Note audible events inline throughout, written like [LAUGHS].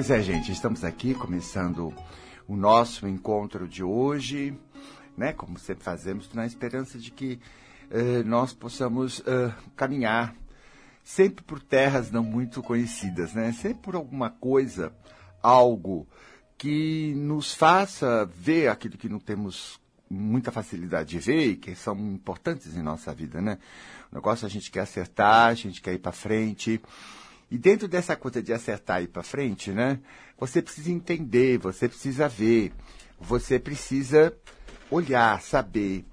Pois é, gente, estamos aqui começando o nosso encontro de hoje, né? Como sempre fazemos, na esperança de que uh, nós possamos uh, caminhar sempre por terras não muito conhecidas, né? Sempre por alguma coisa, algo que nos faça ver aquilo que não temos muita facilidade de ver e que são importantes em nossa vida, né? O negócio a gente quer acertar, a gente quer ir para frente. E dentro dessa coisa de acertar e ir para frente, né? Você precisa entender, você precisa ver, você precisa olhar, saber.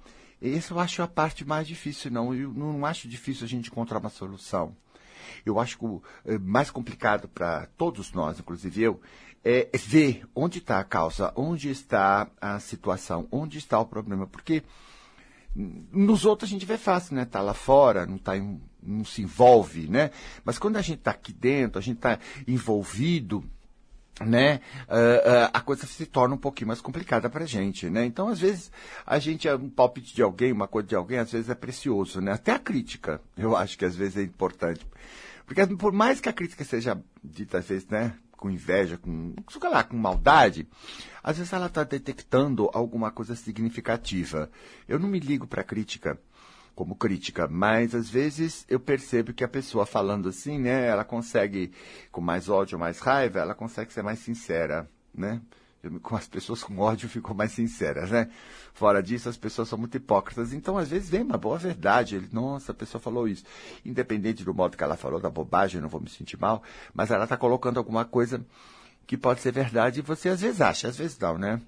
Essa eu acho a parte mais difícil, não. Eu não acho difícil a gente encontrar uma solução. Eu acho que o eh, mais complicado para todos nós, inclusive eu, é ver onde está a causa, onde está a situação, onde está o problema. Porque nos outros a gente vê fácil, né? Tá lá fora, não tá em, não se envolve, né? Mas quando a gente está aqui dentro, a gente está envolvido, né, uh, uh, a coisa se torna um pouquinho mais complicada para a gente, né? Então, às vezes, a gente, um palpite de alguém, uma coisa de alguém, às vezes é precioso, né? Até a crítica, [LAUGHS] eu acho que às vezes é importante. Porque por mais que a crítica seja dita, às vezes, né, com inveja, com, sei lá, com maldade, às vezes ela está detectando alguma coisa significativa. Eu não me ligo para crítica como crítica, mas às vezes eu percebo que a pessoa falando assim, né, ela consegue, com mais ódio, mais raiva, ela consegue ser mais sincera, né? com as pessoas com ódio ficam mais sinceras, né? Fora disso, as pessoas são muito hipócritas. Então, às vezes, vem uma boa verdade. Ele, nossa, a pessoa falou isso. Independente do modo que ela falou, da bobagem, não vou me sentir mal, mas ela está colocando alguma coisa que pode ser verdade e você às vezes acha, às vezes não, né?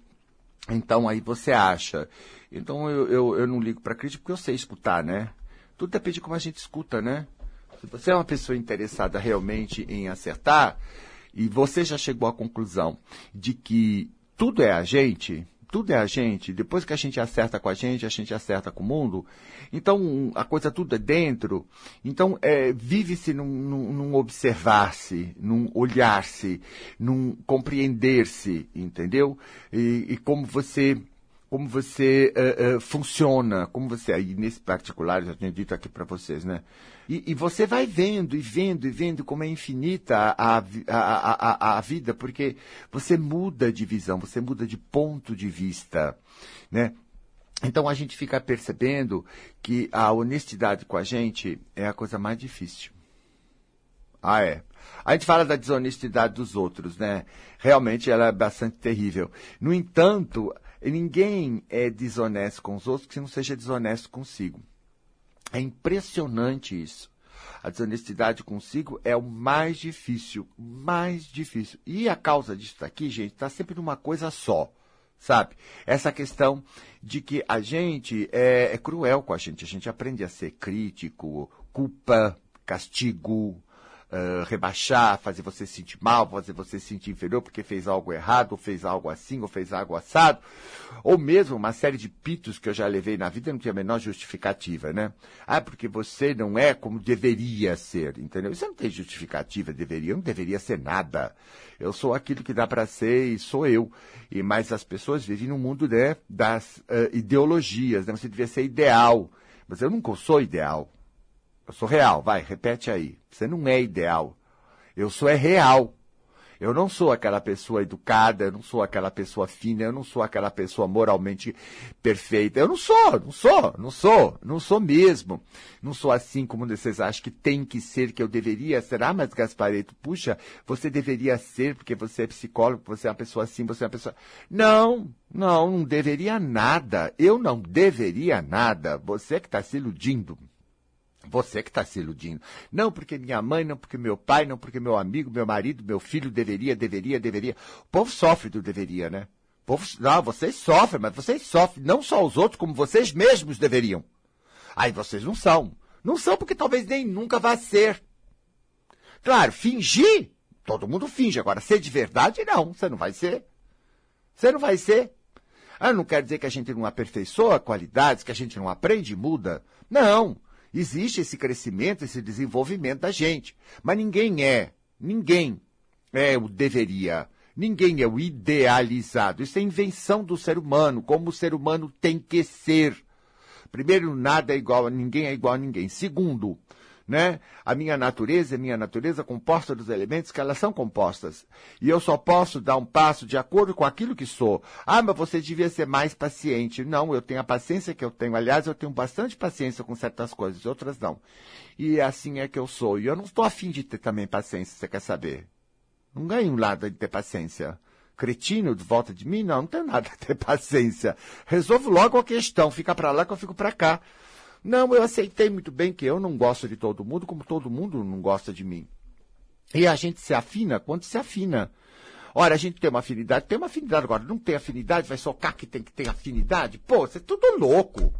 Então, aí você acha. Então, eu, eu, eu não ligo para crítica porque eu sei escutar, né? Tudo depende de como a gente escuta, né? Se você é uma pessoa interessada realmente em acertar, e você já chegou à conclusão de que tudo é a gente, tudo é a gente, depois que a gente acerta com a gente, a gente acerta com o mundo, então a coisa tudo é dentro, então é, vive-se num, num, num observar-se, num olhar-se, num compreender-se, entendeu? E, e como você como você uh, uh, funciona, como você, aí nesse particular, já tinha dito aqui para vocês, né? E, e, você vai vendo e vendo e vendo como é infinita a, a, a, a, vida, porque você muda de visão, você muda de ponto de vista, né? Então a gente fica percebendo que a honestidade com a gente é a coisa mais difícil. Ah, é. A gente fala da desonestidade dos outros, né? Realmente ela é bastante terrível. No entanto, Ninguém é desonesto com os outros que não seja desonesto consigo. É impressionante isso. A desonestidade consigo é o mais difícil, mais difícil. E a causa disso aqui, gente, está sempre numa coisa só, sabe? Essa questão de que a gente é, é cruel com a gente. A gente aprende a ser crítico, culpa, castigo, uh, rebaixar, fazer você se sentir mal, fazer você se sentir inferior porque fez algo errado, ou fez algo assim, ou fez algo assado, ou mesmo uma série de pitos que eu já levei na vida não tinha a menor justificativa, né? Ah, porque você não é como deveria ser, entendeu? Isso não tem justificativa, deveria, não deveria ser nada. Eu sou aquilo que dá para ser e sou eu. E mais as pessoas vivem no mundo né, das uh, ideologias, né? Você devia ser ideal. Mas eu nunca sou ideal. Eu sou real, vai, repete aí. Você não é ideal. Eu sou é real. Eu não sou aquela pessoa educada, eu não sou aquela pessoa fina, eu não sou aquela pessoa moralmente perfeita. Eu não sou, não sou, não sou, não sou mesmo. Não sou assim como vocês acham que tem que ser, que eu deveria ser. Ah, mas Gaspareto, puxa, você deveria ser porque você é psicólogo, você é uma pessoa assim, você é uma pessoa. Não, não, não deveria nada. Eu não deveria nada. Você que está se iludindo. Você que está se iludindo. Não porque minha mãe, não porque meu pai, não porque meu amigo, meu marido, meu filho deveria, deveria, deveria. O povo sofre do deveria, né? O povo, não, vocês sofrem, mas vocês sofrem não só os outros, como vocês mesmos deveriam. Aí vocês não são. Não são porque talvez nem nunca vá ser. Claro, fingir, todo mundo finge. Agora, ser de verdade, não. Você não vai ser. Você não vai ser. Ah, não quer dizer que a gente não aperfeiçoa qualidades, que a gente não aprende e muda. Não. Existe esse crescimento, esse desenvolvimento da gente. Mas ninguém é, ninguém é o deveria. Ninguém é o idealizado. Isso é invenção do ser humano, como o ser humano tem que ser. Primeiro, nada é igual a ninguém, é igual a ninguém. Segundo, né? A minha natureza é minha natureza composta dos elementos que elas são compostas. E eu só posso dar um passo de acordo com aquilo que sou. Ah, mas você devia ser mais paciente. Não, eu tenho a paciência que eu tenho. Aliás, eu tenho bastante paciência com certas coisas, outras não. E assim é que eu sou. E eu não estou afim de ter também paciência, você quer saber? Não ganho nada de ter paciência. Cretino de volta de mim? Não, não tenho nada de ter paciência. Resolvo logo a questão. Fica para lá que eu fico para cá. Não, eu aceitei muito bem que eu não gosto de todo mundo, como todo mundo não gosta de mim. E a gente se afina quando se afina. Ora, a gente tem uma afinidade, tem uma afinidade agora, não tem afinidade, vai socar que tem que ter afinidade? Pô, você é tudo louco.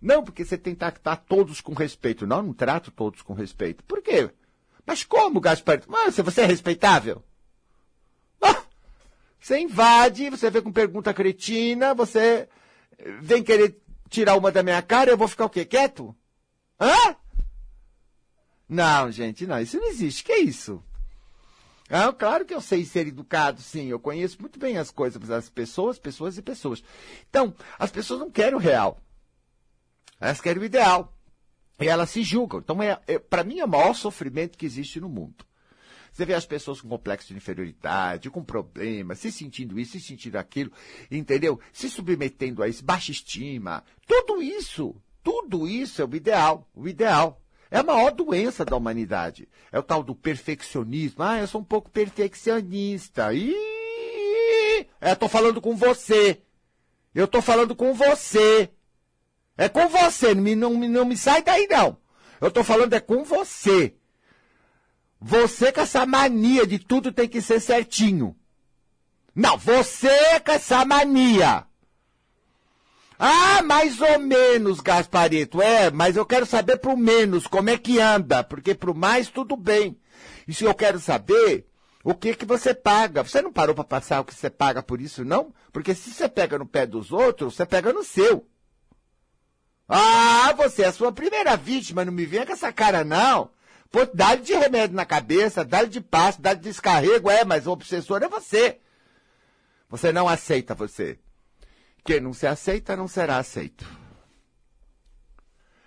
Não, porque você tem que tratar todos com respeito. Não, não trato todos com respeito. Por quê? Mas como, Gaspar? Mas você é respeitável? Ah, você invade, você vem com pergunta cretina, você vem querer tirar uma da minha cara, eu vou ficar o quê? Quieto? Hã? Não, gente, não, isso não existe. Que é isso? Ah, claro que eu sei ser educado, sim. Eu conheço muito bem as coisas, as pessoas, pessoas e pessoas. Então, as pessoas não querem o real. Elas querem o ideal. E elas se julgam. Então, é, é para mim, é o maior sofrimento que existe no mundo. Você vê as pessoas com complexo de inferioridade, com problemas, se sentindo isso, se sentindo aquilo, entendeu? Se submetendo a isso, baixa estima. Tudo isso, tudo isso é o ideal, o ideal. É a maior doença da humanidade. É o tal do perfeccionismo. Ah, eu sou um pouco perfeccionista. Ih, é, tô falando com você. Eu tô falando com você. É com você, não não, não me sai daí não. Eu tô falando é com você. Você com essa mania de tudo tem que ser certinho. Não, você com essa mania. Ah, mais ou menos, Gasparito. É, mas eu quero saber pro menos como é que anda, porque pro mais tudo bem. E se eu quero saber o que que você paga. Você não parou para passar o que você paga por isso, não? Porque se você pega no pé dos outros, você pega no seu. Ah, você é a sua primeira vítima, não me venha com essa cara, não. Pô, dá-lhe de remédio na cabeça, dá-lhe de passo, dá-lhe de descarrego, é, mas o obsessor é você. Você não aceita você. Quem não se aceita não será aceito.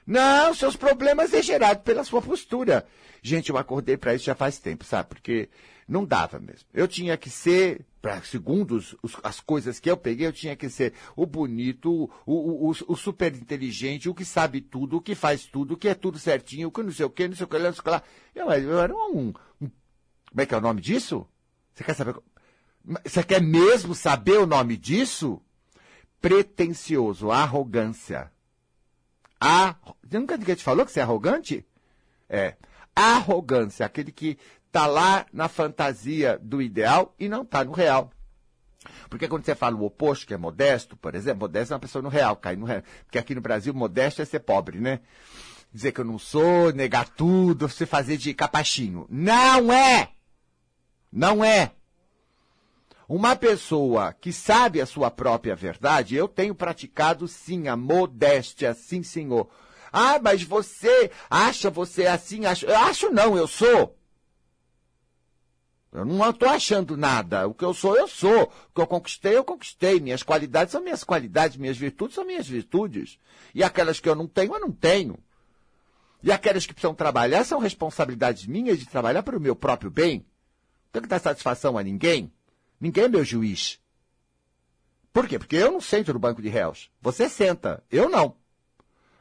Não, seus problemas é gerado pela sua postura. Gente, eu acordei para isso já faz tempo, sabe? Porque não dava mesmo. Eu tinha que ser, para segundo os, as coisas que eu peguei, eu tinha que ser o bonito, o, o, o, super inteligente, o que sabe tudo, o que faz tudo, o que é tudo certinho, o que não sei o que, não sei o que, não sei o que lá. Eu, eu era um, um. Como é que é o nome disso? Você quer saber? Você quer mesmo saber o nome disso? Pretencioso, arrogância. Ah, nunca ninguém te falou que você é arrogante? É. Arrogância, aquele que está lá na fantasia do ideal e não está no real. Porque quando você fala o oposto, que é modesto, por exemplo, modesto é uma pessoa no real, cai no real. Porque aqui no Brasil, modesto é ser pobre, né? Dizer que eu não sou, negar tudo, se fazer de capachinho. Não é! Não é! Uma pessoa que sabe a sua própria verdade, eu tenho praticado sim a modéstia, sim, senhor. Ah, mas você acha você assim? Acho, eu acho não, eu sou. Eu não estou achando nada. O que eu sou, eu sou. O que eu conquistei, eu conquistei. Minhas qualidades são minhas qualidades, minhas virtudes são minhas virtudes. E aquelas que eu não tenho, eu não tenho. E aquelas que precisam trabalhar são responsabilidades minhas de trabalhar para o meu próprio bem. Não tenho que dar satisfação a ninguém. Ninguém é meu juiz. Por quê? Porque eu não sento no banco de réus. Você senta, eu não.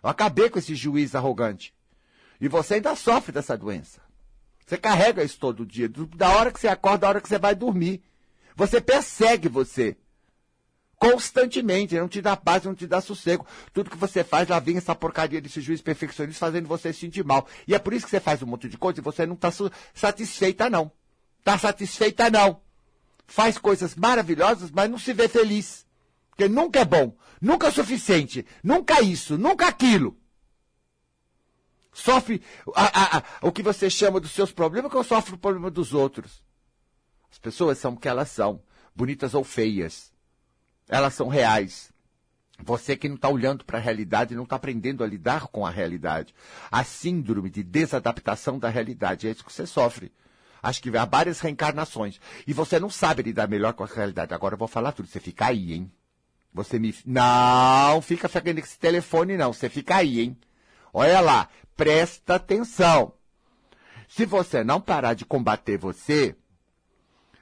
Eu acabei com esse juiz arrogante. E você ainda sofre dessa doença. Você carrega isso todo dia, da hora que você acorda, da hora que você vai dormir. Você persegue você. Constantemente, não te dá paz, não te dá sossego. Tudo que você faz, lá vem essa porcaria desse juiz perfeccionista fazendo você se sentir mal. E é por isso que você faz um monte de coisa e você não está satisfeita, não. Está satisfeita, não faz coisas maravilhosas, mas não se vê feliz. Porque nunca é bom, nunca é suficiente, nunca isso, nunca aquilo. Sofre a, a, a, o que você chama dos seus problemas, que eu sofro o problema dos outros. As pessoas são o que elas são, bonitas ou feias. Elas são reais. Você que não está olhando para a realidade, não está aprendendo a lidar com a realidade. A síndrome de desadaptação da realidade, é isso que você sofre. Acho que há várias reencarnações. E você não sabe lidar melhor com a realidade. Agora eu vou falar tudo. Você fica aí, hein? Você me. Não fica ficando esse telefone, não. Você fica aí, hein? Olha lá, presta atenção. Se você não parar de combater você,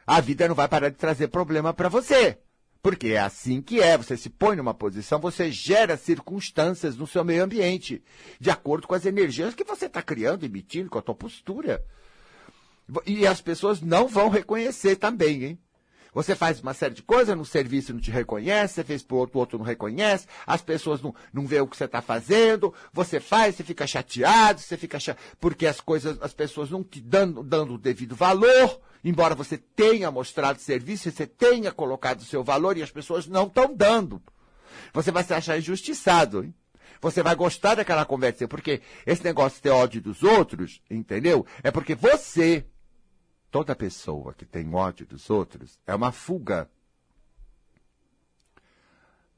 a vida não vai parar de trazer problema para você. Porque é assim que é. Você se põe numa posição, você gera circunstâncias no seu meio ambiente, de acordo com as energias que você está criando, emitindo, com a tua postura. E as pessoas não vão reconhecer também, hein? Você faz uma série de coisas, no serviço não te reconhece, você fez pro outro, o outro não reconhece, as pessoas não, não vê o que você está fazendo, você faz, você fica chateado, você fica chateado, porque as coisas, as pessoas não te dando, dando o devido valor, embora você tenha mostrado serviço, você tenha colocado o seu valor e as pessoas não estão dando. Você vai se achar injustiçado, hein? Você vai gostar daquela conversa, porque esse negócio de ter ódio dos outros, entendeu? É porque você Toda pessoa que tem ódio dos outros é uma fuga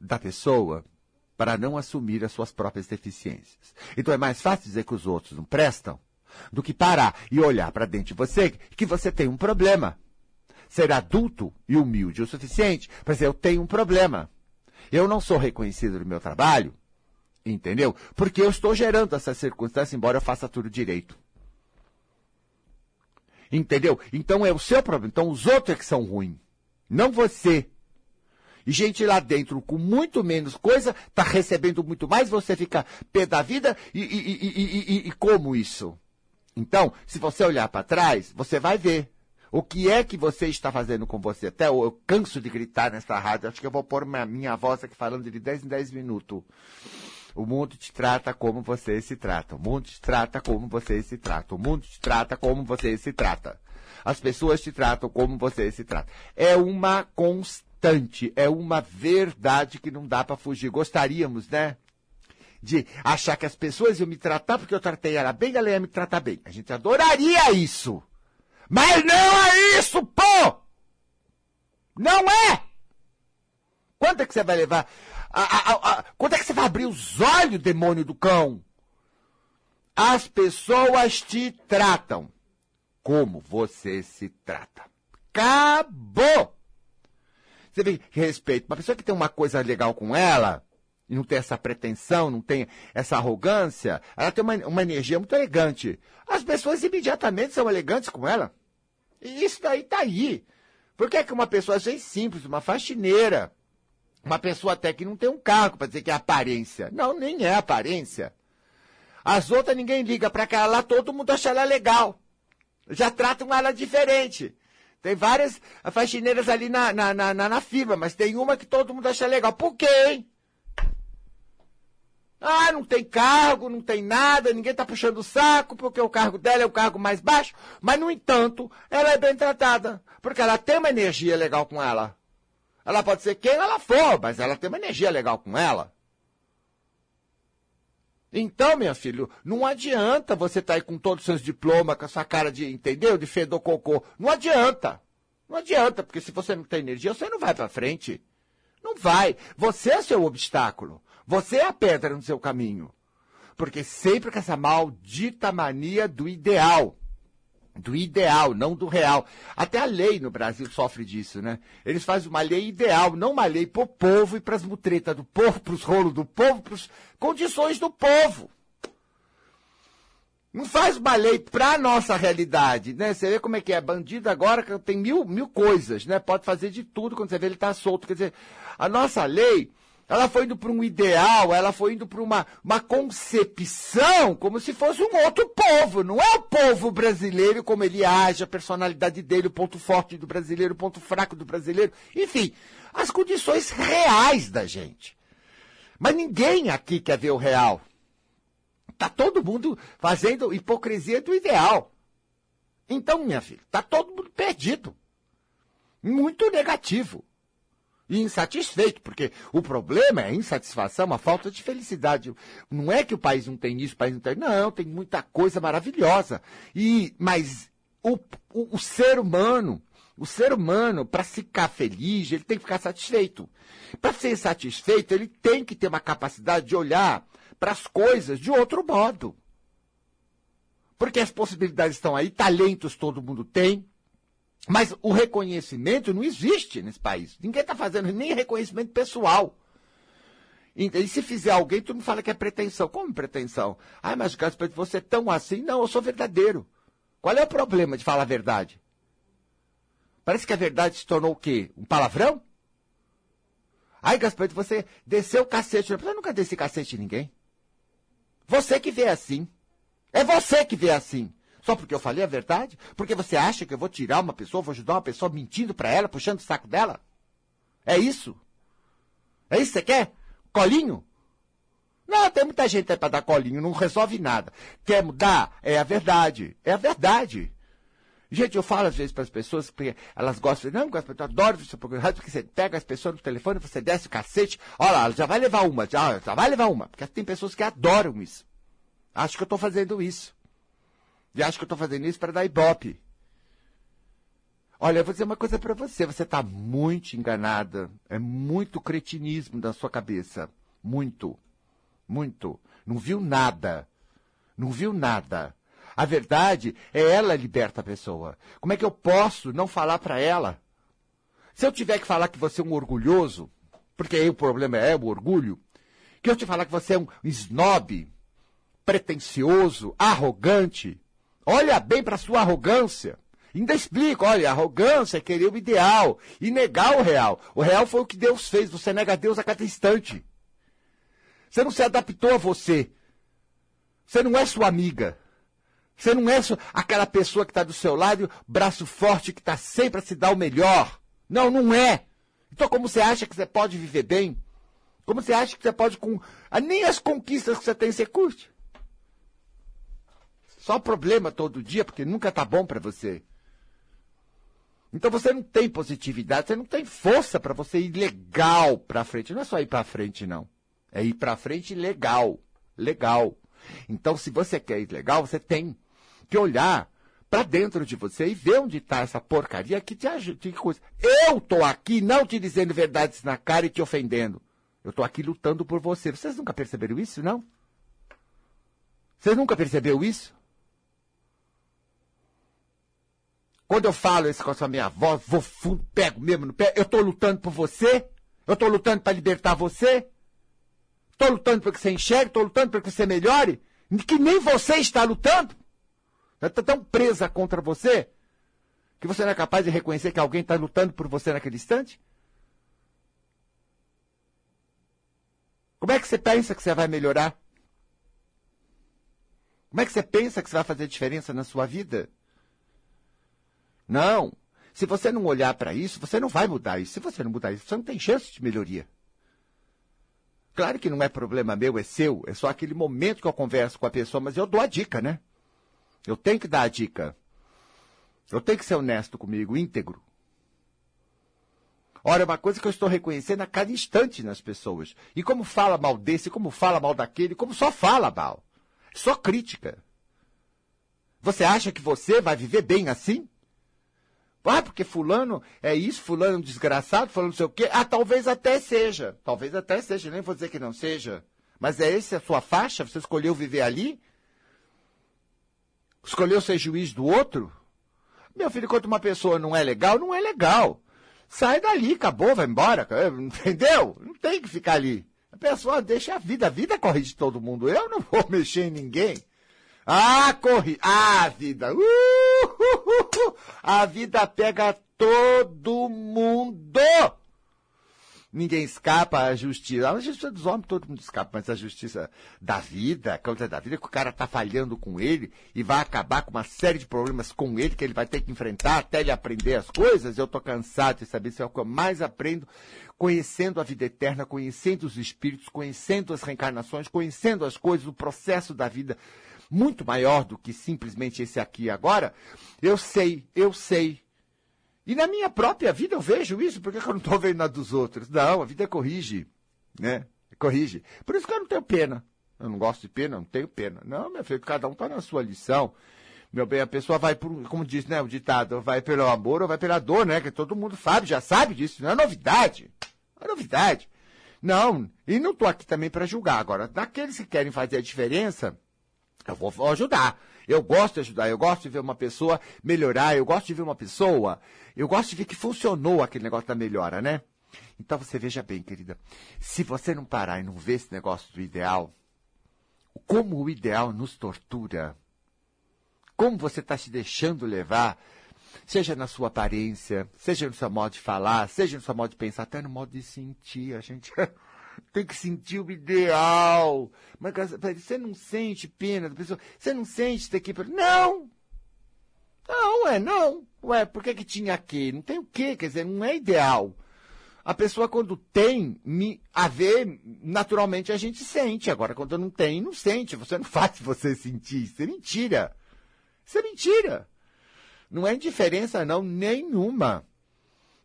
da pessoa para não assumir as suas próprias deficiências. Então é mais fácil dizer que os outros não prestam do que parar e olhar para dentro de você que você tem um problema. Ser adulto e humilde o suficiente para dizer, eu tenho um problema. Eu não sou reconhecido no meu trabalho, entendeu? Porque eu estou gerando essa circunstância, embora eu faça tudo direito. Entendeu? Então é o seu problema. Então os outros é que são ruins. Não você. E gente lá dentro com muito menos coisa, está recebendo muito mais, você fica pé da vida e, e, e, e como isso? Então, se você olhar para trás, você vai ver. O que é que você está fazendo com você? Até eu, eu canso de gritar nessa rádio. Acho que eu vou pôr minha, minha voz aqui falando de 10 em 10 minutos. O mundo te trata como você se trata. O mundo te trata como você se trata. O mundo te trata como você se trata. As pessoas te tratam como você se trata. É uma constante, é uma verdade que não dá para fugir. Gostaríamos, né? De achar que as pessoas iam me tratar porque eu tratei ela bem, ela ia me tratar bem. A gente adoraria isso. Mas não é isso, pô! Não é! Quanto é que você vai levar a, a, a, quando é que você vai abrir os olhos, demônio do cão? As pessoas te tratam como você se trata. Acabou! Você vê que respeito. Uma pessoa que tem uma coisa legal com ela, e não tem essa pretensão, não tem essa arrogância, ela tem uma, uma energia muito elegante. As pessoas imediatamente são elegantes com ela. E isso daí tá aí. Por que, é que uma pessoa assim simples, uma faxineira, uma pessoa até que não tem um cargo para dizer que é aparência. Não, nem é aparência. As outras ninguém liga para aquela lá, todo mundo acha ela legal. Já tratam ela diferente. Tem várias faxineiras ali na, na, na, na, firma, mas tem uma que todo mundo acha legal. Por quê, hein? Ah, não tem cargo, não tem nada, ninguém está puxando o saco, porque o cargo dela é o cargo mais baixo, mas, no entanto, ela é bem tratada, porque ela tem uma energia legal com ela. Ela pode ser quem ela for, mas ela tem uma energia legal com ela. Então, meu filho, não adianta você estar tá aí com todos os seus diplomas, com a sua cara de, entendeu? De fedor cocô. Não adianta. Não adianta, porque se você não tem energia, você não vai para frente. Não vai. Você é seu obstáculo. Você é a pedra no seu caminho. Porque sempre com essa maldita mania do ideal do ideal, não do real. Até a lei no Brasil sofre disso, né? Eles fazem uma lei ideal, não uma lei pro povo e pras mutretas do povo, pros rolos do povo, pras condições do povo. Não faz uma lei pra nossa realidade, né? Você vê como é que é. Bandido agora tem mil, mil coisas, né? Pode fazer de tudo quando você vê ele tá solto. Quer dizer, a nossa lei ela foi indo para um ideal, ela foi indo para uma, uma concepção como se fosse um outro povo. Não é o povo brasileiro, como ele age, a personalidade dele, o ponto forte do brasileiro, o ponto fraco do brasileiro. Enfim, as condições reais da gente. Mas ninguém aqui quer ver o real. Está todo mundo fazendo hipocrisia do ideal. Então, minha filha, está todo mundo perdido. Muito negativo e insatisfeito, porque o problema é a insatisfação, a falta de felicidade. Não é que o país não tem isso, o país não tem. Não, tem muita coisa maravilhosa. E, mas o, o, o ser humano, o ser humano, para ficar feliz, ele tem que ficar satisfeito. Para ser satisfeito, ele tem que ter uma capacidade de olhar para as coisas de outro modo. Porque as possibilidades estão aí, talentos todo mundo tem, mas o reconhecimento não existe nesse país. Ninguém está fazendo nem reconhecimento pessoal. E se fizer alguém, tu não fala que é pretensão. Como pretensão? Ai, mas Gaspar, você é tão assim? Não, eu sou verdadeiro. Qual é o problema de falar a verdade? Parece que a verdade se tornou o quê? Um palavrão? Ai, Gaspar, você desceu o cacete. Eu nunca desci cacete em ninguém. Você que vê assim. É você que vê assim. Só porque eu falei a verdade? Porque você acha que eu vou tirar uma pessoa, vou ajudar uma pessoa mentindo para ela, puxando o saco dela? É isso? É isso que você quer? Colinho? Não, tem muita gente aí para dar colinho, não resolve nada. Quer mudar? É a verdade. É a verdade. Gente, eu falo às vezes para as pessoas que elas gostam, não, eu adoro você programa, porque você pega as pessoas no telefone, você desce o cacete, olha lá, já vai levar uma, já, já vai levar uma. Porque tem pessoas que adoram isso. Acho que eu estou fazendo isso. E acho que eu estou fazendo isso para dar ibope. Olha, eu vou dizer uma coisa para você. Você está muito enganada. É muito cretinismo na sua cabeça. Muito. Muito. Não viu nada. Não viu nada. A verdade é ela liberta a pessoa. Como é que eu posso não falar para ela? Se eu tiver que falar que você é um orgulhoso, porque aí o problema é o orgulho, que eu te falar que você é um snob, pretensioso, arrogante, olha bem para sua arrogância. Ainda explico, olha, arrogância é querer o ideal e negar o real. O real foi o que Deus fez, você nega Deus a cada instante. Você não se adaptou a você. Você não é sua amiga. Você não é aquela pessoa que está do seu lado, braço forte, que está sempre a se dar o melhor. Não, não é. Então, como você acha que você pode viver bem? Como você acha que você pode com. Ah, nem as conquistas que você tem você curte. Só problema todo dia, porque nunca tá bom para você. Então você não tem positividade, você não tem força para você ir legal para frente. Não é só ir para frente, não. É ir para frente legal. Legal. Então, se você quer ir legal, você tem que olhar para dentro de você e ver onde está essa porcaria que te ajuda. Que coisa. Eu tô aqui não te dizendo verdades na cara e te ofendendo. Eu tô aqui lutando por você. Vocês nunca perceberam isso, não? Vocês nunca perceberam isso? Quando eu falo esse com a minha voz, vou fundo, pego mesmo no pé, eu estou lutando por você? Eu estou lutando para libertar você? Estou lutando para que você enxergue, estou lutando para que você melhore? Que nem você está lutando? Está tão presa contra você que você não é capaz de reconhecer que alguém está lutando por você naquele instante? Como é que você pensa que você vai melhorar? Como é que você pensa que você vai fazer diferença na sua vida? Não. Se você não olhar para isso, você não vai mudar isso. Se você não mudar isso, você não tem chance de melhoria. Claro que não é problema meu, é seu. É só aquele momento que eu converso com a pessoa, mas eu dou a dica, né? Eu tenho que dar a dica. Eu tenho que ser honesto comigo, íntegro. Ora, é uma coisa que eu estou reconhecendo a cada instante nas pessoas. E como fala mal desse, como fala mal daquele, como só fala mal. Só crítica. Você acha que você vai viver bem assim? Ah, porque fulano é isso, fulano é desgraçado, fulano não sei o quê. Ah, talvez até seja. Talvez até seja, nem vou dizer que não seja. Mas é essa a sua faixa? Você escolheu viver ali? Escolheu ser juiz do outro? Meu filho, quando uma pessoa não é legal, não é legal. Sai dali, acabou, vai embora. [LAUGHS] Entendeu? Não tem que ficar ali. A pessoa deixa a vida. A vida corre de todo mundo. Eu não vou [LAUGHS] mexer em ninguém. Ah, corri. Ah, vida. Uh, a vida pega todo mundo. Ninguém escapa à justiça. A justiça dos homens todo mundo escapa, mas a justiça da vida, a causa da vida, que o cara tá falhando com ele e vai acabar com uma série de problemas com ele que ele vai ter que enfrentar até ele aprender as coisas. Eu tô cansado de saber se é o que eu mais aprendo conhecendo a vida eterna, conhecendo os espíritos, conhecendo as reencarnações, conhecendo as coisas, o processo da vida muito maior do que simplesmente esse aqui agora, eu sei, eu sei. E na minha própria vida eu vejo isso, por que eu não estou vendo na dos outros? Não, a vida corrige, né? Corrige. Por isso que eu não tenho pena. Eu não gosto de pena, não tenho pena. Não, meu filho, cada um está na sua lição. Meu bem, a pessoa vai por, como diz, né, o ditado, vai pelo amor ou vai pela dor, né? Que todo mundo sabe, já sabe disso, não é novidade. Não é novidade. Não, e não estou aqui também para julgar. Agora, daqueles que querem fazer a diferença, eu vou, ajudar. Eu gosto de ajudar, eu gosto de ver uma pessoa melhorar, eu gosto de ver uma pessoa, eu gosto de ver que funcionou aquele negócio da melhora, né? Então você veja bem, querida, se você não parar e não ver esse negócio do ideal, como o ideal nos tortura, como você está se deixando levar, seja na sua aparência, seja no seu modo de falar, seja no seu modo de pensar, até no modo de sentir. A gente [LAUGHS] tem que sentir o ideal. Mas você não sente pena da pessoa, você não sente ter que. Não! Não, é não. Ué, por que, que tinha aqui? Não tem o quê? Quer dizer, não é ideal. A pessoa, quando tem me, a ver, naturalmente a gente sente. Agora, quando não tem, não sente. Você não [LAUGHS] faz você sentir. Isso é mentira. Isso é mentira. Não é indiferença, não, nenhuma.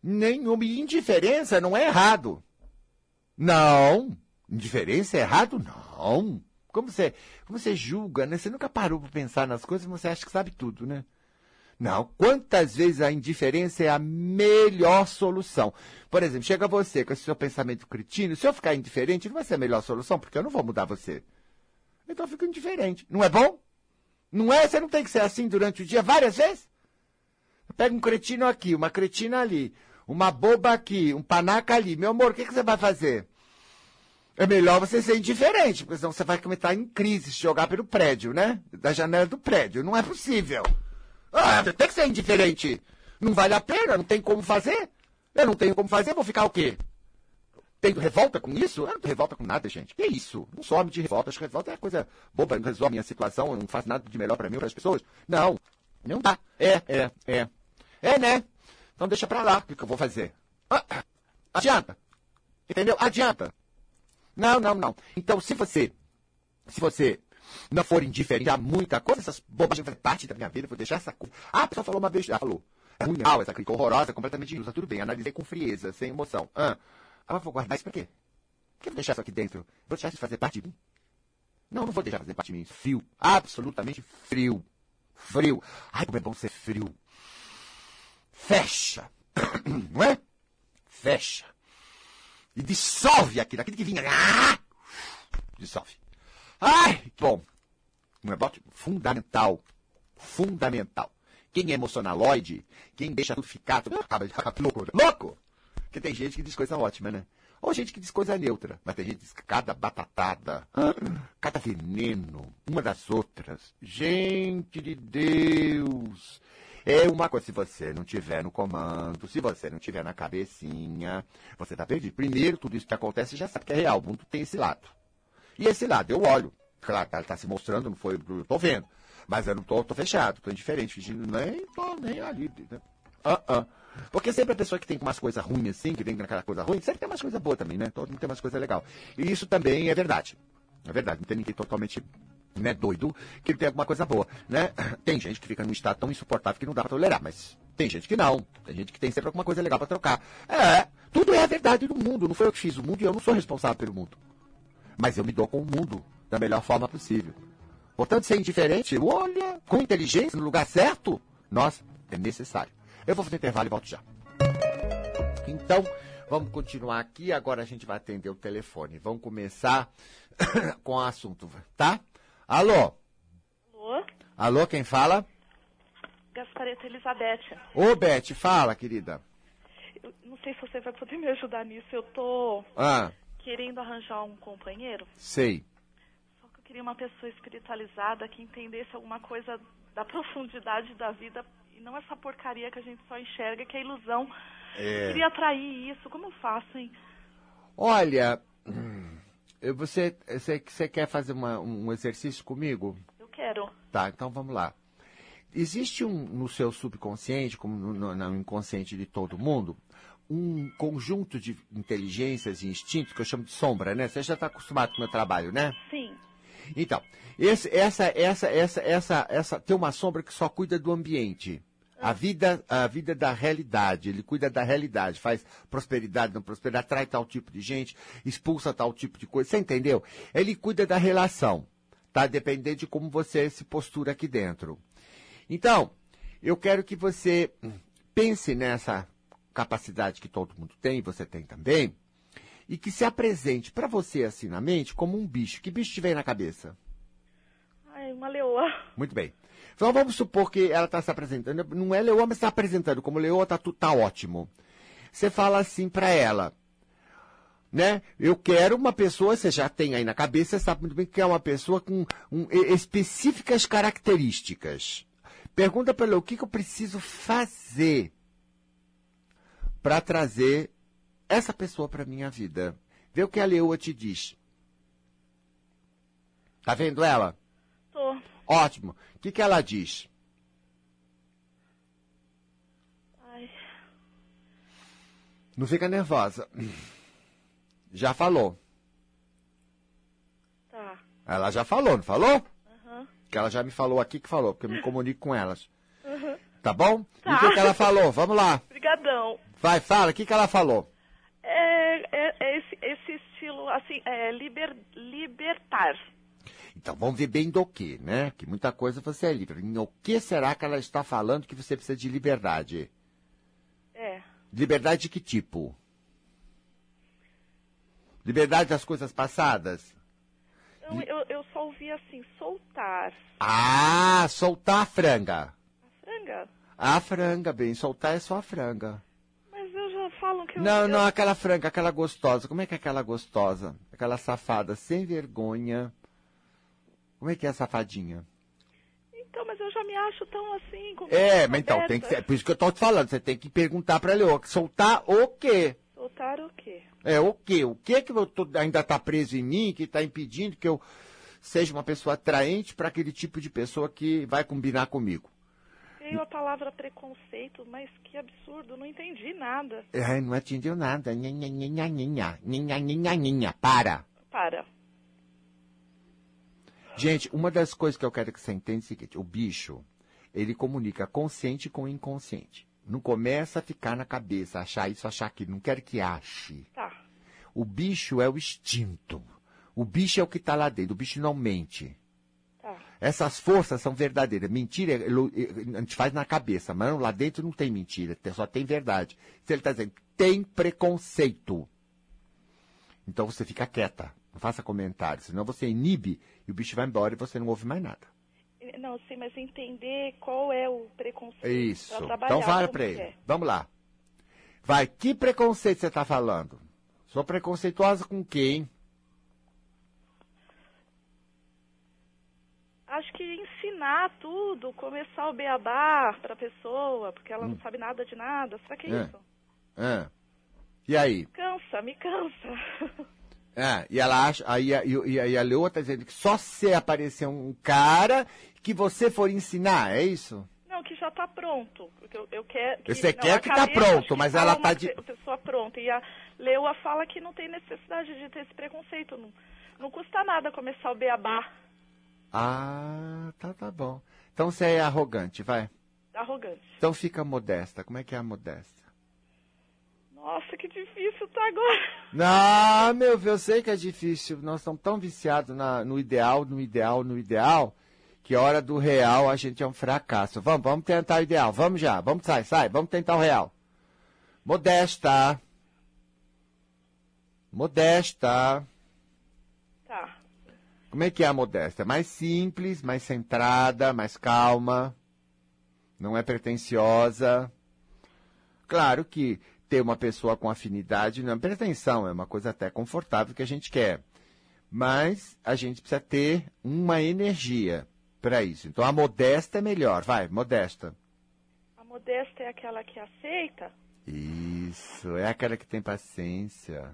Nenhuma. E indiferença não é errado. Não. Indiferença é errado? Não. Como você, como você julga, né? Você nunca parou para pensar nas coisas, você acha que sabe tudo, né? Não. Quantas vezes a indiferença é a melhor solução? Por exemplo, chega você com esse seu pensamento cretino, se eu ficar indiferente, não vai ser a melhor solução, porque eu não vou mudar você. Então eu fico indiferente. Não é bom? Não é? Você não tem que ser assim durante o dia várias vezes? Pega um cretino aqui, uma cretina ali, uma boba aqui, um panaca ali. Meu amor, o que, que você vai fazer? É melhor você ser indiferente, porque senão você vai começar em crise, se jogar pelo prédio, né? Da janela do prédio. Não é possível. Ah, tem que ser indiferente. Não vale a pena, não tem como fazer. Eu não tenho como fazer, vou ficar o quê? Tendo revolta com isso? Eu não tenho revolta com nada, gente. Que isso? Não sou homem de revolta. Acho que revolta é coisa boba, não resolve a minha situação, não faz nada de melhor para mim ou para as pessoas. Não. Não dá. É, é, é. É, né? Então deixa pra lá. O que, que eu vou fazer? Ah, adianta. Entendeu? Adianta. Não, não, não. Então, se você, se você não for indiferente a muita coisa, essas bobagens fazem parte da minha vida, vou deixar essa coisa. Ah, a pessoa falou uma vez, ela falou. É ruim, não, essa crítica horrorosa, completamente injusta. Tudo bem, analisei com frieza, sem emoção. Ah, ah vou guardar isso pra quê? Por que eu vou deixar isso aqui dentro? Vou deixar isso fazer parte de mim? Não, não vou deixar fazer parte de mim. Frio. Absolutamente frio. Frio. Ai, como é bom ser frio. Fecha. [COUGHS] Não é? Fecha. E dissolve aquilo. Aquilo que vinha. Ah! Dissolve. Ai, bom. Um negócio fundamental. Fundamental. Quem é emocionaloide, quem deixa tudo ficar, tudo acaba de ficar louco. Louco! Porque tem gente que diz coisa ótima, né? Ou gente que diz coisa neutra. Mas tem gente que diz cada batatada, cada veneno, uma das outras. Gente de Deus! É uma coisa, se você não tiver no comando, se você não tiver na cabecinha, você tá perdido. Primeiro, tudo isso que acontece, já sabe que é real. O mundo tem esse lado. E esse lado, eu olho. Claro, ela tá se mostrando, não foi, eu tô vendo. Mas eu não tô, tô fechado, tô indiferente, fingindo nem tô nem ali. Né? Uh -uh. Porque sempre a pessoa que tem umas coisas ruins assim, que vem naquela coisa ruim, sempre tem umas coisas boas também, né? Todo mundo tem umas coisas legais. E isso também é verdade. É verdade, não tem ninguém totalmente né, doido que tem alguma coisa boa, né? [CLEARS THROAT] Tem gente que fica num estado tão insuportável que não dá para tolerar, mas tem gente que não. Tem gente que tem sempre alguma coisa legal para trocar. É, tudo é a verdade do mundo. Não foi eu que fiz o mundo e eu não sou responsável pelo mundo. Mas eu me dou com o mundo da melhor forma possível. Portanto, ser indiferente, olha, com inteligência, no lugar certo, nossa, é necessário. Eu vou fazer intervalo e volto já. Então, vamos continuar aqui. Agora a gente vai atender o telefone. Vamos começar [CLEARS THROAT] com o assunto, tá? Alô? Alô? Alô, quem fala? Gaspareta Elizabeth. Ô, Beth, fala, querida. Eu não sei se você vai poder me ajudar nisso. Eu tô ah. querendo arranjar um companheiro. Sei. Só que eu queria uma pessoa espiritualizada que entendesse alguma coisa da [LAUGHS] profundidade da vida e não essa porcaria que a gente só enxerga, que é ilusão. É. Eu queria atrair isso. Como eu faço, hein? Olha, [CLEARS THROAT] você, você, você quer fazer uma, um exercício comigo? Eu quero. Tá, então vamos lá. Existe um, no seu subconsciente, como no, no inconsciente de todo mundo, um conjunto de inteligências e instintos que eu chamo de sombra, né? Você já está acostumado com o meu trabalho, né? Sim. Então, esse, essa, essa, essa, essa, essa, tem uma sombra que só cuida do ambiente. A vida, a vida da realidade, ele cuida da realidade, faz prosperidade, não prosperidade, atrai tal tipo de gente, expulsa tal tipo de coisa, você entendeu? Ele cuida da relação, tá? Dependendo de como você se postura aqui dentro. Então, eu quero que você pense nessa capacidade que todo mundo tem, você tem também, e que se apresente para você assim na mente como um bicho. Que bicho te vem na cabeça? Ai, uma leoa. Muito bem. Então vamos supor que ela está se apresentando, não é leoa, mas está apresentando como leoa, tá, tá ótimo. Você fala assim para ela, né? Eu quero uma pessoa, você já tem aí na cabeça, você sabe muito bem que é uma pessoa com um, específicas características. Pergunta para ele o que, que eu preciso fazer para trazer essa pessoa para minha vida. Vê o que a leoa te diz. Tá vendo ela? Tô. Ótimo. O que, que ela diz? Ai. Não fica nervosa. Já falou. Tá. Ela já falou, não falou? Uhum. Que ela já me falou aqui que falou, porque eu me [LAUGHS] comunico com elas. Uhum. Tá bom? Tá. E o que, que ela falou? Vamos lá. Obrigadão. Vai, fala. O que, que ela falou? É, é, é esse, esse estilo, assim, é liber, libertar. Então vamos ver bem do que, né? Que muita coisa você é livre. Em o que será que ela está falando que você precisa de liberdade? É. Liberdade de que tipo? Liberdade das coisas passadas? Não, eu, eu só ouvi assim, soltar. Ah, soltar a franga. A franga? A franga, bem, soltar é só a franga. Mas eu já falam que eu... Não, eu- não, aquela franga, aquela gostosa. Como é que é aquela gostosa? Aquela safada, sem vergonha. Como é que é a safadinha? Então, mas eu já me acho tão assim... É, mas então, tem que ser, por isso que eu tô te falando, você tem que perguntar pra ele, ó, soltar o quê? Soltar o quê? É, o quê? O que que eu tô- ainda tá preso em mim, que tá impedindo que eu seja uma pessoa atraente para aquele tipo de pessoa que vai combinar comigo? Veio a palavra preconceito, mas que absurdo, não entendi nada. Ai, não entendeu nada. Nha, nha, nha, nha, nha, nha, nha, nha, nha. Para. Para. Gente, uma das coisas que eu quero que você entenda é o seguinte: o bicho, ele comunica consciente com inconsciente. Não começa a ficar na cabeça, achar isso, achar aquilo. Não quero que ache. Tá. O bicho é o instinto. O bicho é o que está lá dentro. O bicho não mente. Tá. Essas forças são verdadeiras. Mentira é ilu- a gente faz na cabeça, mas lá dentro não tem mentira, só tem verdade. Se ele está dizendo, tem preconceito. Então você fica quieta, não faça comentários, senão você inibe e o bicho vai embora e você não ouve mais nada. Não, sim, mas entender qual é o preconceito. Isso. pra Então fala para que ele. é. Vamos lá. Vai, que preconceito você está falando? Sou preconceituosa com quem? Acho que ensinar tudo, começar o beabá pra pessoa, porque ela não sabe nada de nada. Será que é, Hum. É. isso? Ah. E aí? Cansa, me cansa. [LAUGHS] É, e ela acha, aí a, e, e a- e a Leoa está dizendo que só se aparecer um cara que você for ensinar, é isso? Não, que já tá pronto. Porque eu, eu quero. Você não, quer que tá cabeça, pronto, que mas ela uma tá de- pe- pessoa pronta. E a Leoa fala que não tem necessidade de ter esse preconceito. Não, não custa nada começar o beabá Ah, tá, tá bom. Então você é arrogante, vai. arrogante. Então fica modesta. Como é que é a modéstia? Nossa, que difícil tá agora. Não, meu, eu sei que é difícil. Nós estamos tão viciados na- no ideal, no ideal, no ideal, que a hora do real a gente é um fracasso. Vamos, vamos tentar o ideal. Vamos já. Vamos, sai, sai. Vamos tentar o real. Modesta. Modesta. Tá. Como é que é a modéstia? Mais simples, mais centrada, mais calma. Não é pretensiosa. Claro que ter uma pessoa com afinidade não é pretensão, é uma coisa até confortável que a gente quer. Mas a gente precisa ter uma energia para isso. Então a modesta é melhor. Vai, modesta. A modesta é aquela que aceita? Isso, é aquela que tem paciência.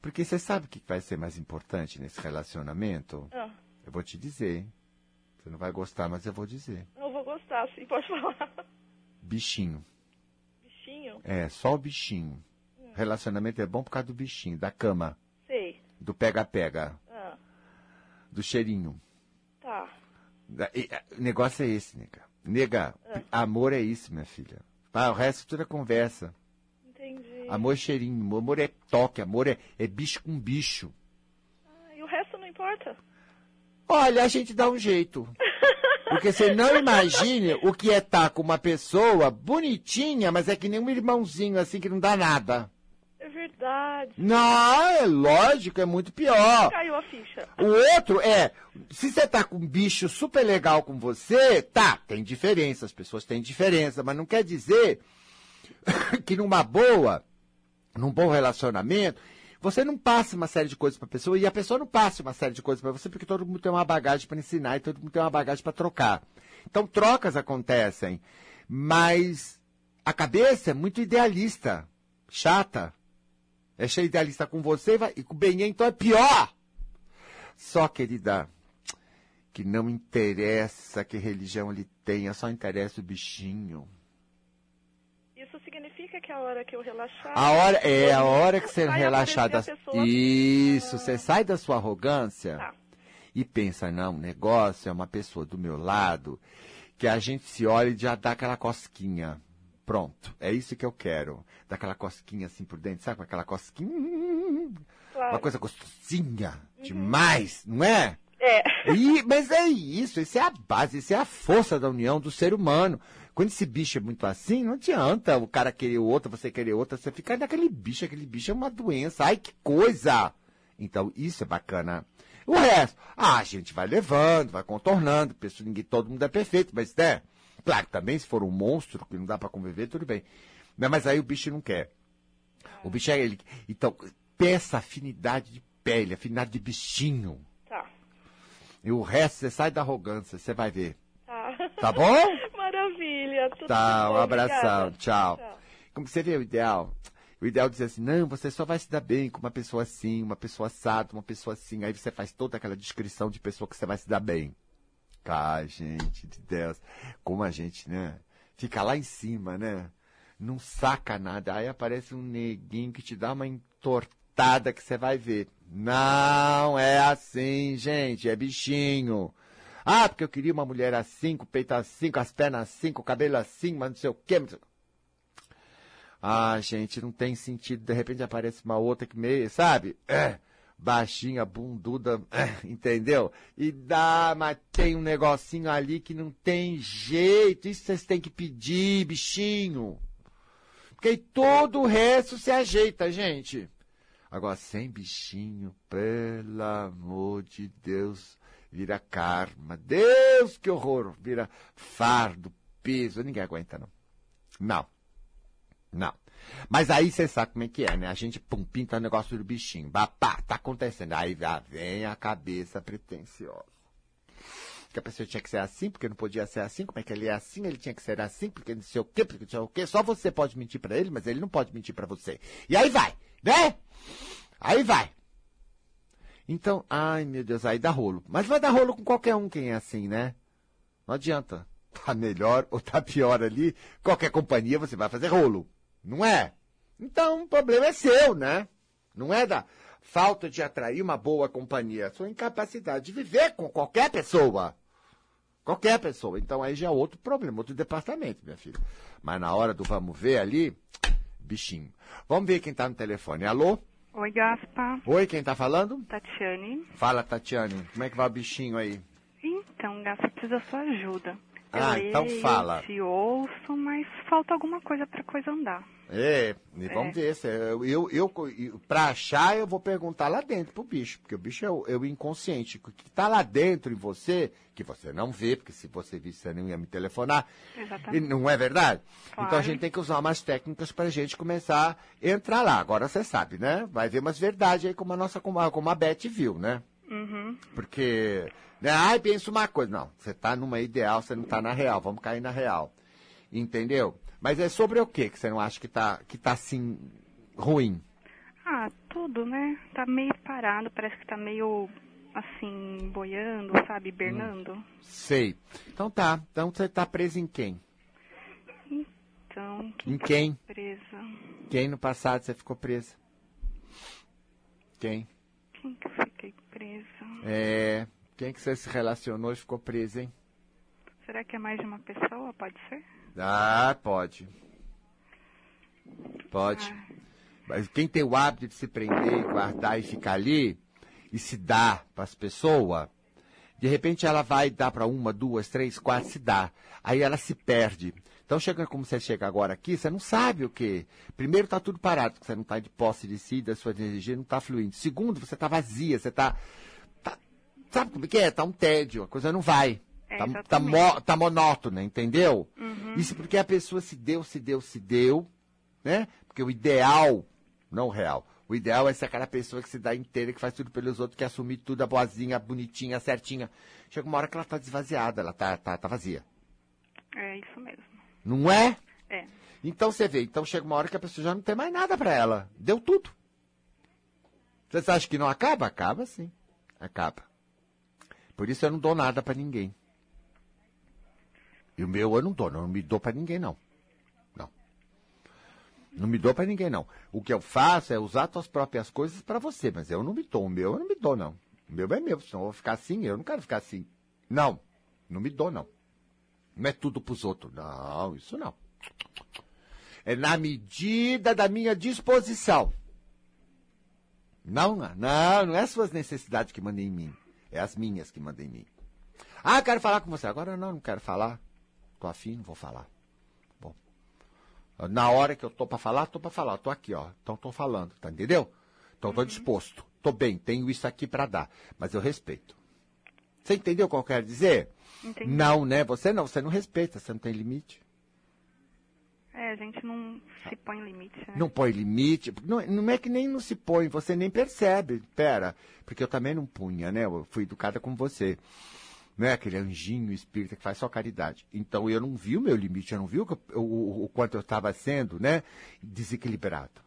Porque você sabe o que vai ser mais importante nesse relacionamento? Ah, Eu vou te dizer. Você não vai gostar, mas eu vou dizer. eu vou gostar, sim, pode falar. Bichinho. Bichinho? É, só o bichinho. Relacionamento é bom por causa do bichinho, da cama, Sei. do pega-pega, Ah, do cheirinho. tá. E, ah, O negócio é esse, nega. Nega, amor é isso, minha filha. Ah, o resto tudo é conversa. Entendi. Amor é cheirinho, amor é toque, amor é, é bicho com bicho. Ah, e o resto não importa? Olha, a gente dá um jeito. Porque você não imagine o que é estar com uma pessoa bonitinha, mas é que nem um irmãozinho assim que não dá nada. É verdade. Não, é lógico, é muito pior. Caiu a ficha. O outro é, se você tá com um bicho super legal com você, tá, tem diferença, as pessoas têm diferença, mas não quer dizer [COUGHS] que numa boa, num bom relacionamento, Você não passa uma série de coisas para a pessoa e a pessoa não passa uma série de coisas para você porque todo mundo tem uma bagagem para ensinar e todo mundo tem uma bagagem para trocar. Então, trocas acontecem, mas a cabeça é muito idealista, chata. É cheia idealista com você e com o Benê, então é pior. Só, querida, que não interessa que religião ele tenha, só interessa o bichinho. Significa que a hora que eu relaxar. A hora é a hora que você relaxar da Isso, você sai da sua arrogância tá. e pensa, não, o negócio é uma pessoa do meu lado que a gente se olha e já dá aquela cosquinha. Pronto, é isso que eu quero. Dá aquela cosquinha assim por dentro, sabe? Aquela cosquinha. Claro. Uma coisa gostosinha uhum. demais, não é? É. E, mas é isso, isso é a base, isso é a força da união do ser humano. Quando esse bicho é muito assim, não adianta o cara querer outro, você querer outra, você fica naquele bicho, aquele bicho é uma doença. Ai, que coisa! Então, isso é bacana. O resto, ah, a gente vai levando, vai contornando, pessoa, ninguém, todo mundo é perfeito, mas né? Claro, também se for um monstro que não dá para conviver, tudo bem. Mas aí o bicho não quer. O bicho é ele. Então, peça afinidade de pele, afinidade de bichinho. Tá. E o resto, você sai da arrogância, você vai ver. Tá. Tá bom? [LAUGHS] Maravilha. Tudo tá, bom, um abração. Tchau. Tchau. Como você vê o ideal? O ideal é dizer assim, não, você só vai se dar bem com uma pessoa assim, uma pessoa assada, uma pessoa assim. Aí você faz toda aquela descrição de pessoa que você vai se dar bem. Ai, gente de Deus. Como a gente, né? Fica lá em cima, né? Não saca nada. Aí aparece um neguinho que te dá uma entortada que você vai ver. Não é assim, gente. É bichinho. Ah, porque eu queria uma mulher assim, com o peito assim, com as pernas assim, com o cabelo assim, mas não sei o quê. Ah, gente, não tem sentido. De repente aparece uma outra que meio, sabe? É, baixinha, bunduda, é, entendeu? E dá, mas tem um negocinho ali que não tem jeito. Isso vocês têm que pedir, bichinho. Porque aí todo o resto se ajeita, gente. Agora, sem bichinho, pelo amor de Deus vira karma. Deus, que horror! Vira fardo, peso. Ninguém aguenta, não. Não. Não. Mas aí você sabe como é que é, né? A gente pum, pinta o negócio do bichinho. Bapá, tá acontecendo. Aí vem a cabeça pretensiosa. Que a pessoa tinha que ser assim, porque não podia ser assim. Como é que ele é assim? Ele tinha que ser assim, porque não sei o quê, porque não sei o quê. Só você pode mentir para ele, mas ele não pode mentir para você. E aí vai, né? Aí vai. Então, ai meu Deus, aí dá rolo. Mas vai dar rolo com qualquer um quem é assim, né? Não adianta. [LAUGHS] Tá melhor ou tá pior ali, qualquer companhia você vai fazer rolo. Não é? Então o problema é seu, né? Não é da falta de atrair uma boa companhia, sua incapacidade de viver com qualquer pessoa. Qualquer pessoa. Então aí já é outro problema, outro departamento, minha filha. Mas na hora do vamos ver ali, bichinho. Vamos ver quem está no telefone. Alô? Oi, Gaspa. Oi, quem tá falando? Tatiane. Fala, Tatiane. Como é que vai o bichinho aí? Então, Gaspa, precisa da sua ajuda. Ah, eu então leio, fala. te ouço, mas falta alguma coisa pra coisa andar. É, e vamos ver. Se eu, eu, eu, pra achar, eu vou perguntar lá dentro pro bicho, porque o bicho é o, é o inconsciente. O que tá lá dentro em você, que você não vê, porque se você visse, você não ia me telefonar. Exatamente. E não é verdade? Claro. Então a gente tem que usar umas técnicas pra gente começar a entrar lá. Agora você sabe, né? Vai ver umas verdades aí, como a nossa, como a, como a Beth viu, né? Uhum. Porque, né? Ai, pensa uma coisa. Não, você tá numa ideal, você não tá na real. Vamos cair na real. Entendeu? Mas é sobre o que que você não acha que tá, que tá assim, ruim? Ah, tudo, né? Tá meio parado, parece que tá meio assim, boiando, sabe, hibernando. Sei. Então tá. Então você tá preso em quem? Então, Em tá quem? presa? Quem no passado você ficou presa? Quem? Quem que eu presa? É. Quem que você se relacionou e ficou preso, hein? Será que é mais de uma pessoa? Pode ser? Ah, pode. Pode. Ah, Mas quem tem o hábito de se prender, guardar e ficar ali, e se dar para as pessoas, de repente ela vai dar para uma, duas, três, quatro, se dá. Aí ela se perde. Então, chega como você chega agora aqui, você não sabe o quê. Primeiro, está tudo parado, porque você não está de posse de si, da sua energia não está fluindo. Segundo, você está vazia, você está. Tá, sabe como é que é? Está um tédio, a coisa não vai. É, Tá, tá, mo- tá monótona, entendeu? Uhum. Isso porque a pessoa se deu, se deu, se deu, né? Porque o ideal, não o real, O ideal é ser aquela pessoa que se dá inteira, que faz tudo pelos outros, que assume tudo, a boazinha, a bonitinha, a certinha. Chega uma hora que ela tá desvaziada, ela tá, tá, tá vazia. É isso mesmo. Não é? É. Então você vê, então chega uma hora que a pessoa já não tem mais nada para ela. Deu tudo. Você acha que não acaba? Acaba sim. Acaba. Por isso eu não dou nada para ninguém. E o meu eu não dou, não me dou para ninguém não. Não. Não me dou para ninguém não. O que eu faço é usar suas próprias coisas para você, mas eu não me dou. O meu eu não me dou não. O meu é meu, senão eu vou ficar assim, eu não quero ficar assim. Não. Não me dou não. Não é tudo pros outros. Não, isso não. É na medida da minha disposição. Não, não, não é suas necessidades que mandam em mim. É as minhas que mandam em mim. Ah, quero falar com você. Agora não, não quero falar. Tô afim, não vou falar. Bom. Na hora que eu tô para falar, tô para falar. Tô aqui, ó. Então tô falando, tá entendeu? Então tô disposto. Tô bem, tenho isso aqui para dar. Mas eu respeito. Você entendeu o que eu quero dizer? Entendi. Não, né? Você não, você não respeita, você não tem limite. É, a gente não se põe limite, né? Não põe limite. Não, não é que nem não se põe, você nem percebe. Pera, porque eu também não punha, né? Eu fui educada como você. Não é aquele anjinho espírita que faz só caridade. Então eu não vi o meu limite, eu não vi o, o, o, quanto eu estava sendo, né? Desequilibrado.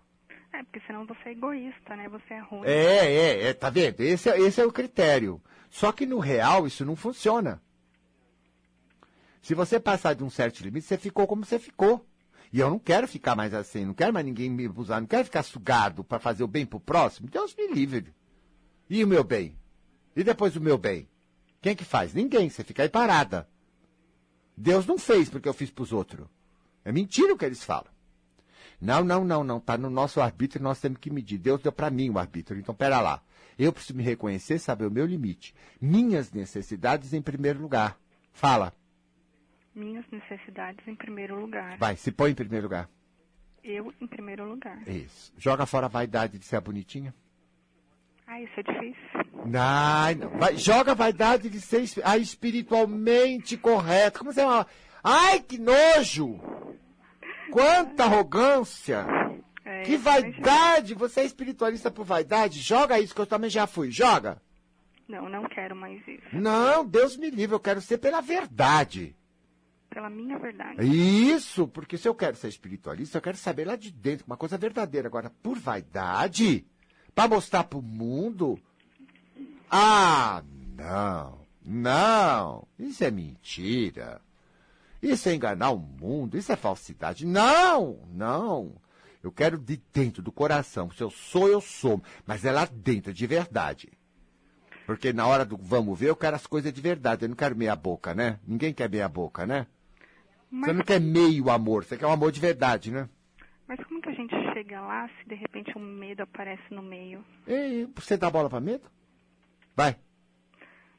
É, porque senão você é egoísta, né? Você é ruim. É, é, é, tá vendo? Esse, é- esse é o critério. Só que no real isso não funciona. Se você passar de um certo limite, você ficou como você ficou. E eu não quero ficar mais assim, não quero mais ninguém me abusar, não quero ficar sugado para fazer o bem pro próximo. Deus me livre. E o meu bem? E depois o meu bem? Quem que faz? Ninguém, você fica aí parada. Deus não fez porque eu fiz pros outros. É mentira o que eles falam. Não, não, não, não. Tá no nosso arbítrio, nós temos que medir. Deus deu para mim o arbítrio. Então, pera lá. Eu preciso me reconhecer, saber o meu limite. Minhas necessidades em primeiro lugar. Fala. Minhas necessidades em primeiro lugar. Vai, se põe em primeiro lugar. Eu em primeiro lugar. Isso. Joga fora a vaidade de ser a bonitinha. Ah, isso é difícil. Não, não. Vai, joga a vaidade de ser ah, espiritualmente correto. Como você é uma... Ai, que nojo! Quanta arrogância! É, Que é vaidade! Você é espiritualista por vaidade? Joga isso, que eu também já fui. Joga! Não, não quero mais isso. Não, Deus me livre, eu quero ser pela verdade. Pela minha verdade. Isso, porque se eu quero ser espiritualista, eu quero saber lá de dentro, uma coisa verdadeira. Agora, por vaidade, para mostrar pro mundo. Ah, não, não, isso é mentira. Isso é enganar o mundo, isso é falsidade. Não, não. Eu quero de dentro do coração. Se eu sou, eu sou. Mas é lá dentro, de verdade. Porque na hora do vamos ver, eu quero as coisas de verdade. Eu não quero meia boca, né? Ninguém quer meia boca, né? Mas, Você não quer meio amor, você quer um amor de verdade, né? mas como que a gente chega lá se de repente um medo aparece no meio? E você dá bola pra medo? Vai.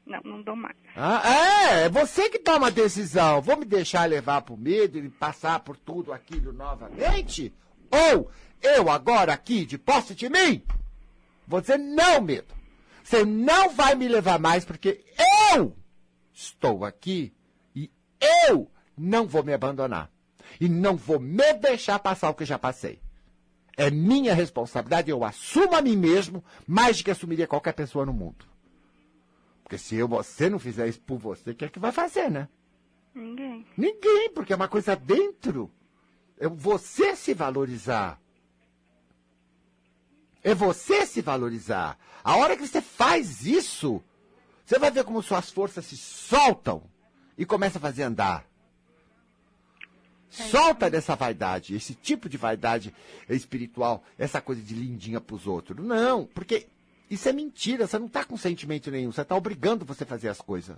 Não, não dou mais. Ah, é, é você que toma a decisão. Vou me deixar levar pro medo e passar por tudo aquilo novamente? Ou eu agora aqui, de posse de mim, vou dizer não, medo. Você não vai me levar mais porque eu estou aqui e eu não vou me abandonar. E não vou me deixar passar o que já passei. É minha responsabilidade, eu assumo a mim mesmo mais do que assumiria qualquer pessoa no mundo. Porque se eu, você não fizer isso por você, quem é que vai fazer, né? Ninguém. Ninguém, porque é uma coisa dentro. É você se valorizar. É você se valorizar. A hora que você faz isso, você vai ver como suas forças se soltam e começa a fazer andar. Solta dessa vaidade, esse tipo de vaidade espiritual, essa coisa de lindinha pros outros. Não, porque isso é mentira, você não tá com sentimento nenhum, você tá obrigando você a fazer as coisas.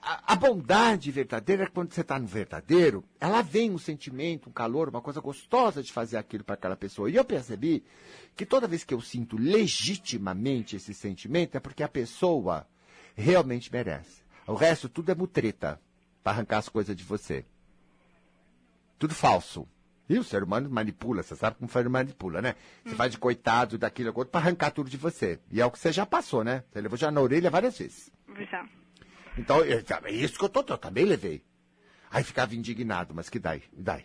A, a bondade verdadeira é quando você está no verdadeiro, ela vem um sentimento, um calor, uma coisa gostosa de fazer aquilo para aquela pessoa. E eu percebi que toda vez que eu sinto legitimamente esse sentimento, é porque a pessoa realmente merece. O resto tudo é mutreta para arrancar as coisas de você. Tudo falso. E o ser humano manipula, você sabe como o ser humano manipula, né? Você faz de coitado daquilo outro para arrancar tudo de você. E é o que você já passou, né? Você levou já na orelha várias vezes. Já. Então, é isso que eu, tô, eu também levei. Aí ficava indignado, mas que daí? E daí?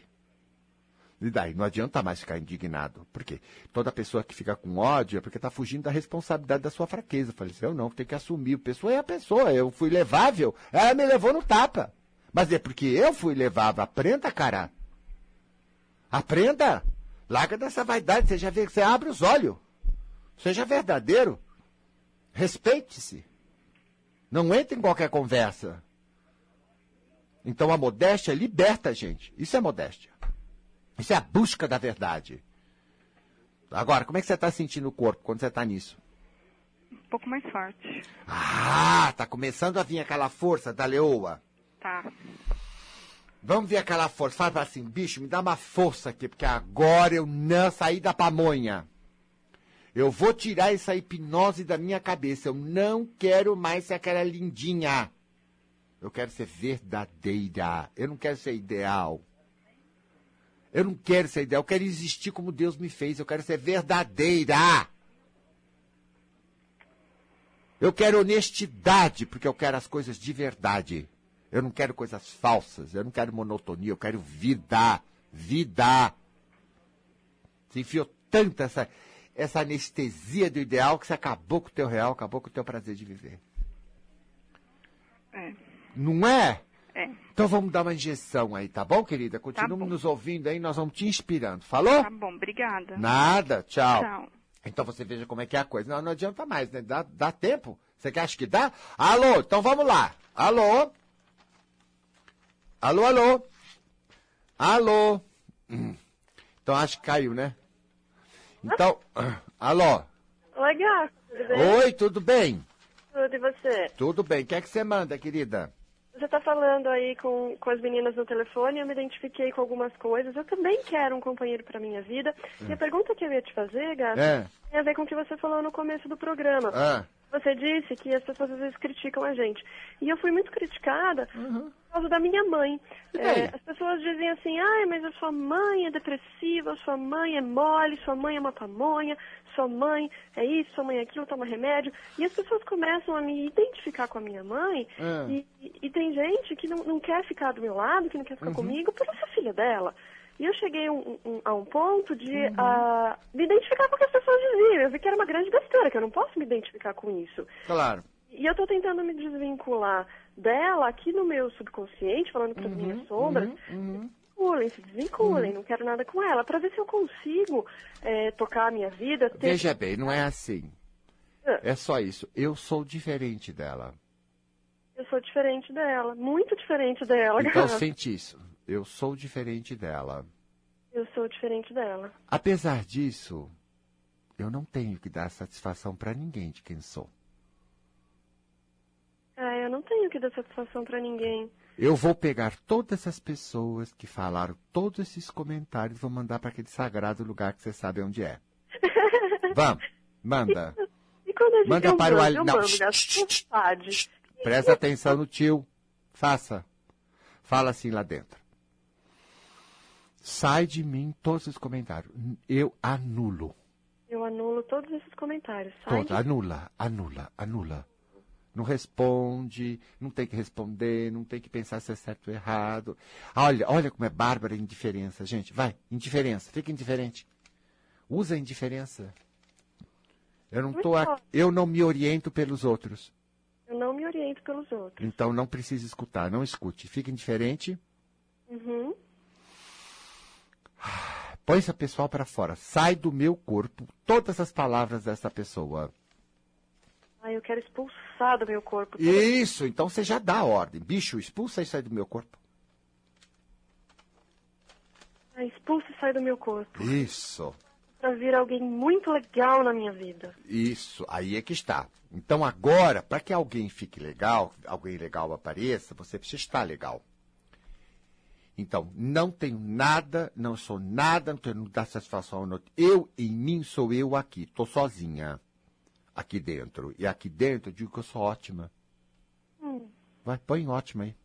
E daí não adianta mais ficar indignado. Por quê? Toda pessoa que fica com ódio é porque está fugindo da responsabilidade da sua fraqueza. Eu falei assim, eu não, tem que assumir. A pessoa é a pessoa, eu fui levável, ela me levou no tapa. Mas é porque eu fui levável. Aprenda, cara. Aprenda. Larga dessa vaidade, você já vê, você abre os olhos. Seja verdadeiro. Respeite-se. Não entre em qualquer conversa. Então a modéstia liberta a gente. Isso é modéstia. Isso é a busca da verdade. Agora, como é que você está sentindo o corpo quando você está nisso? Um pouco mais forte. Ah, tá começando a vir aquela força da leoa. Tá. Vamos ver aquela força. Fala assim, bicho, me dá uma força aqui, porque agora eu não saí da pamonha. Eu vou tirar essa hipnose da minha cabeça. Eu não quero mais ser aquela lindinha. Eu quero ser verdadeira. Eu não quero ser ideal. Eu não quero ser ideal. Eu quero existir como Deus me fez. Eu quero ser verdadeira. Eu quero honestidade, porque eu quero as coisas de verdade. Eu não quero coisas falsas. Eu não quero monotonia. Eu quero vida. Vida. Você enfiou tanta essa, essa anestesia do ideal que você acabou com o teu real, acabou com o teu prazer de viver. É. Não é? É. Então vamos dar uma injeção aí, tá bom, querida? Continua bom. nos ouvindo aí, nós vamos te inspirando. Falou? Tá bom, obrigada. Nada, tchau. Tchau. Então você veja como é que é a coisa. Não, não adianta mais, né? Dá, dá tempo? Você acha que dá? Alô, então vamos lá. Alô? Alô, alô? Alô? Hum. Então acho que caiu, né? Então, [CLEARS THROAT] alô? Oi, Gato, tudo bem? Oi, tudo bem? Tudo, e você? Tudo bem. O que é que você manda, querida? Você tá falando aí com, com as meninas no telefone, eu me identifiquei com algumas coisas. Eu também quero um companheiro pra minha vida. E a pergunta que eu ia te fazer, Gato, É. tem a ver com o que você falou no começo do programa. Ah, Você disse que as pessoas às vezes criticam a gente. E eu fui muito criticada Uhum. por causa da minha mãe. É, as pessoas dizem assim, ai, mas a sua mãe é depressiva, sua mãe é mole, sua mãe é uma pamonha, sua mãe é isso, sua mãe é aquilo, toma remédio. E as pessoas começam a me identificar com a minha mãe. Ah. E, e- tem gente que não, não quer ficar do meu lado, que não quer ficar Uhum. comigo, por eu ser filha dela. E eu cheguei um- um- a um ponto de Uhum. ah, me identificar com o que as pessoas diziam. Eu vi que era uma grande besteira, que eu não posso me identificar com isso. claro. E eu tô tentando me desvincular dela aqui no meu subconsciente, falando para as minhas sombras. Uhum. Desvinculem, se desvinculem, não quero nada com ela, para ver se eu consigo eh, tocar a minha vida. Ter... Veja bem, não é assim. Ah, É só isso. Eu sou diferente dela. Eu sou diferente dela, muito diferente dela, Então cara. [LAUGHS] sente isso. Eu sou diferente dela. Eu sou diferente dela. Apesar disso, eu não tenho que dar satisfação pra ninguém de quem sou. É, eu não tenho que dar satisfação para ninguém. Eu vou pegar todas essas pessoas que falaram todos esses comentários e vou mandar para aquele sagrado lugar que você sabe onde é. [LAUGHS] Vamos, manda. E quando a gente Manda eu para o ali- eu não, mando. Presta atenção no tio. Faça. Fala assim lá dentro. Sai de mim todos os comentários. Eu anulo. Eu anulo todos esses comentários. Sai Todo, anula, anula, anula. Não responde, não tem que responder, não tem que pensar se é certo ou errado. Olha, olha como é bárbara a indiferença, gente. Vai, indiferença, fica indiferente. Usa a indiferença. Eu não tô aqui, eu não me oriento pelos outros. Eu não me oriento pelos outros. Então não precisa escutar, não escute. Fica indiferente, Uhum. Põe esse pessoal para fora. Sai do meu corpo todas as palavras dessa pessoa. Ai, eu quero expulsar do meu corpo. Isso, então você já dá a ordem. Bicho, expulsa isso aí do meu corpo. Ai, expulsa e sai do meu corpo. Isso. Pra vir alguém muito legal na minha vida. Isso, aí é que está. Então agora, para que alguém fique legal, alguém legal apareça, você precisa estar legal. Então, não tenho nada, não sou nada, não tenho dá satisfação. Não, eu, em mim, sou eu aqui. Estou sozinha. Aqui dentro. E aqui dentro eu digo que eu sou ótima. Hum, Vai, põe ótima aí.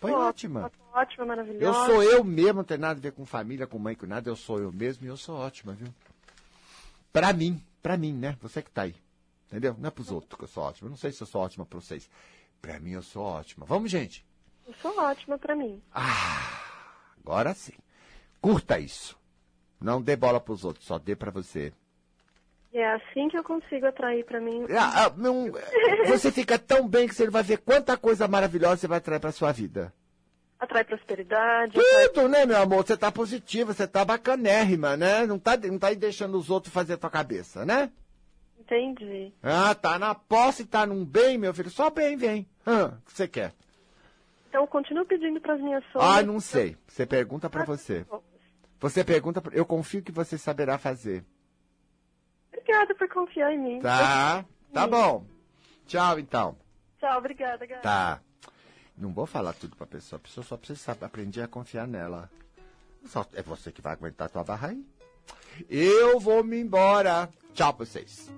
Põe ótima. tô Ótima, Eu maravilhosa. sou eu mesmo, não tem nada a ver com família, com mãe, com nada. Eu sou eu mesmo e eu sou ótima, viu? Pra mim, pra mim, né? Você que tá aí. Entendeu? Não é pros outros que eu sou ótima. Eu não sei se eu sou ótima pra vocês. Pra mim, eu sou ótima. Vamos, gente. Eu sou ótima pra mim. Ah, agora sim. Curta isso. Não dê bola pros outros, só dê para você. É assim que eu consigo atrair para mim. Ah, ah, você fica tão bem que você vai ver quanta coisa maravilhosa você vai atrair para sua vida. Atrai prosperidade. atrai- Tudo, né, meu amor? Você tá positiva, você tá bacanérrima, né? Não tá, não tá aí deixando os outros fazer a tua cabeça, né? Entendi. Ah, tá na posse, tá num bem, meu filho. Só bem vem. Ah, o que você quer? Então eu continuo pedindo para as minhas sombras. Ah, não sei. Você pergunta pra você. Você pergunta, eu confio que você saberá fazer. Obrigada por confiar em mim. Tá? [LAUGHS] Tá bom. Tchau, então. Tchau, obrigada, Gabi. Tá. Não vou falar tudo pra pessoa. A pessoa só precisa saber, aprender a confiar nela. Só, é você que vai aguentar a tua barra aí. Eu vou me embora. Tchau pra vocês.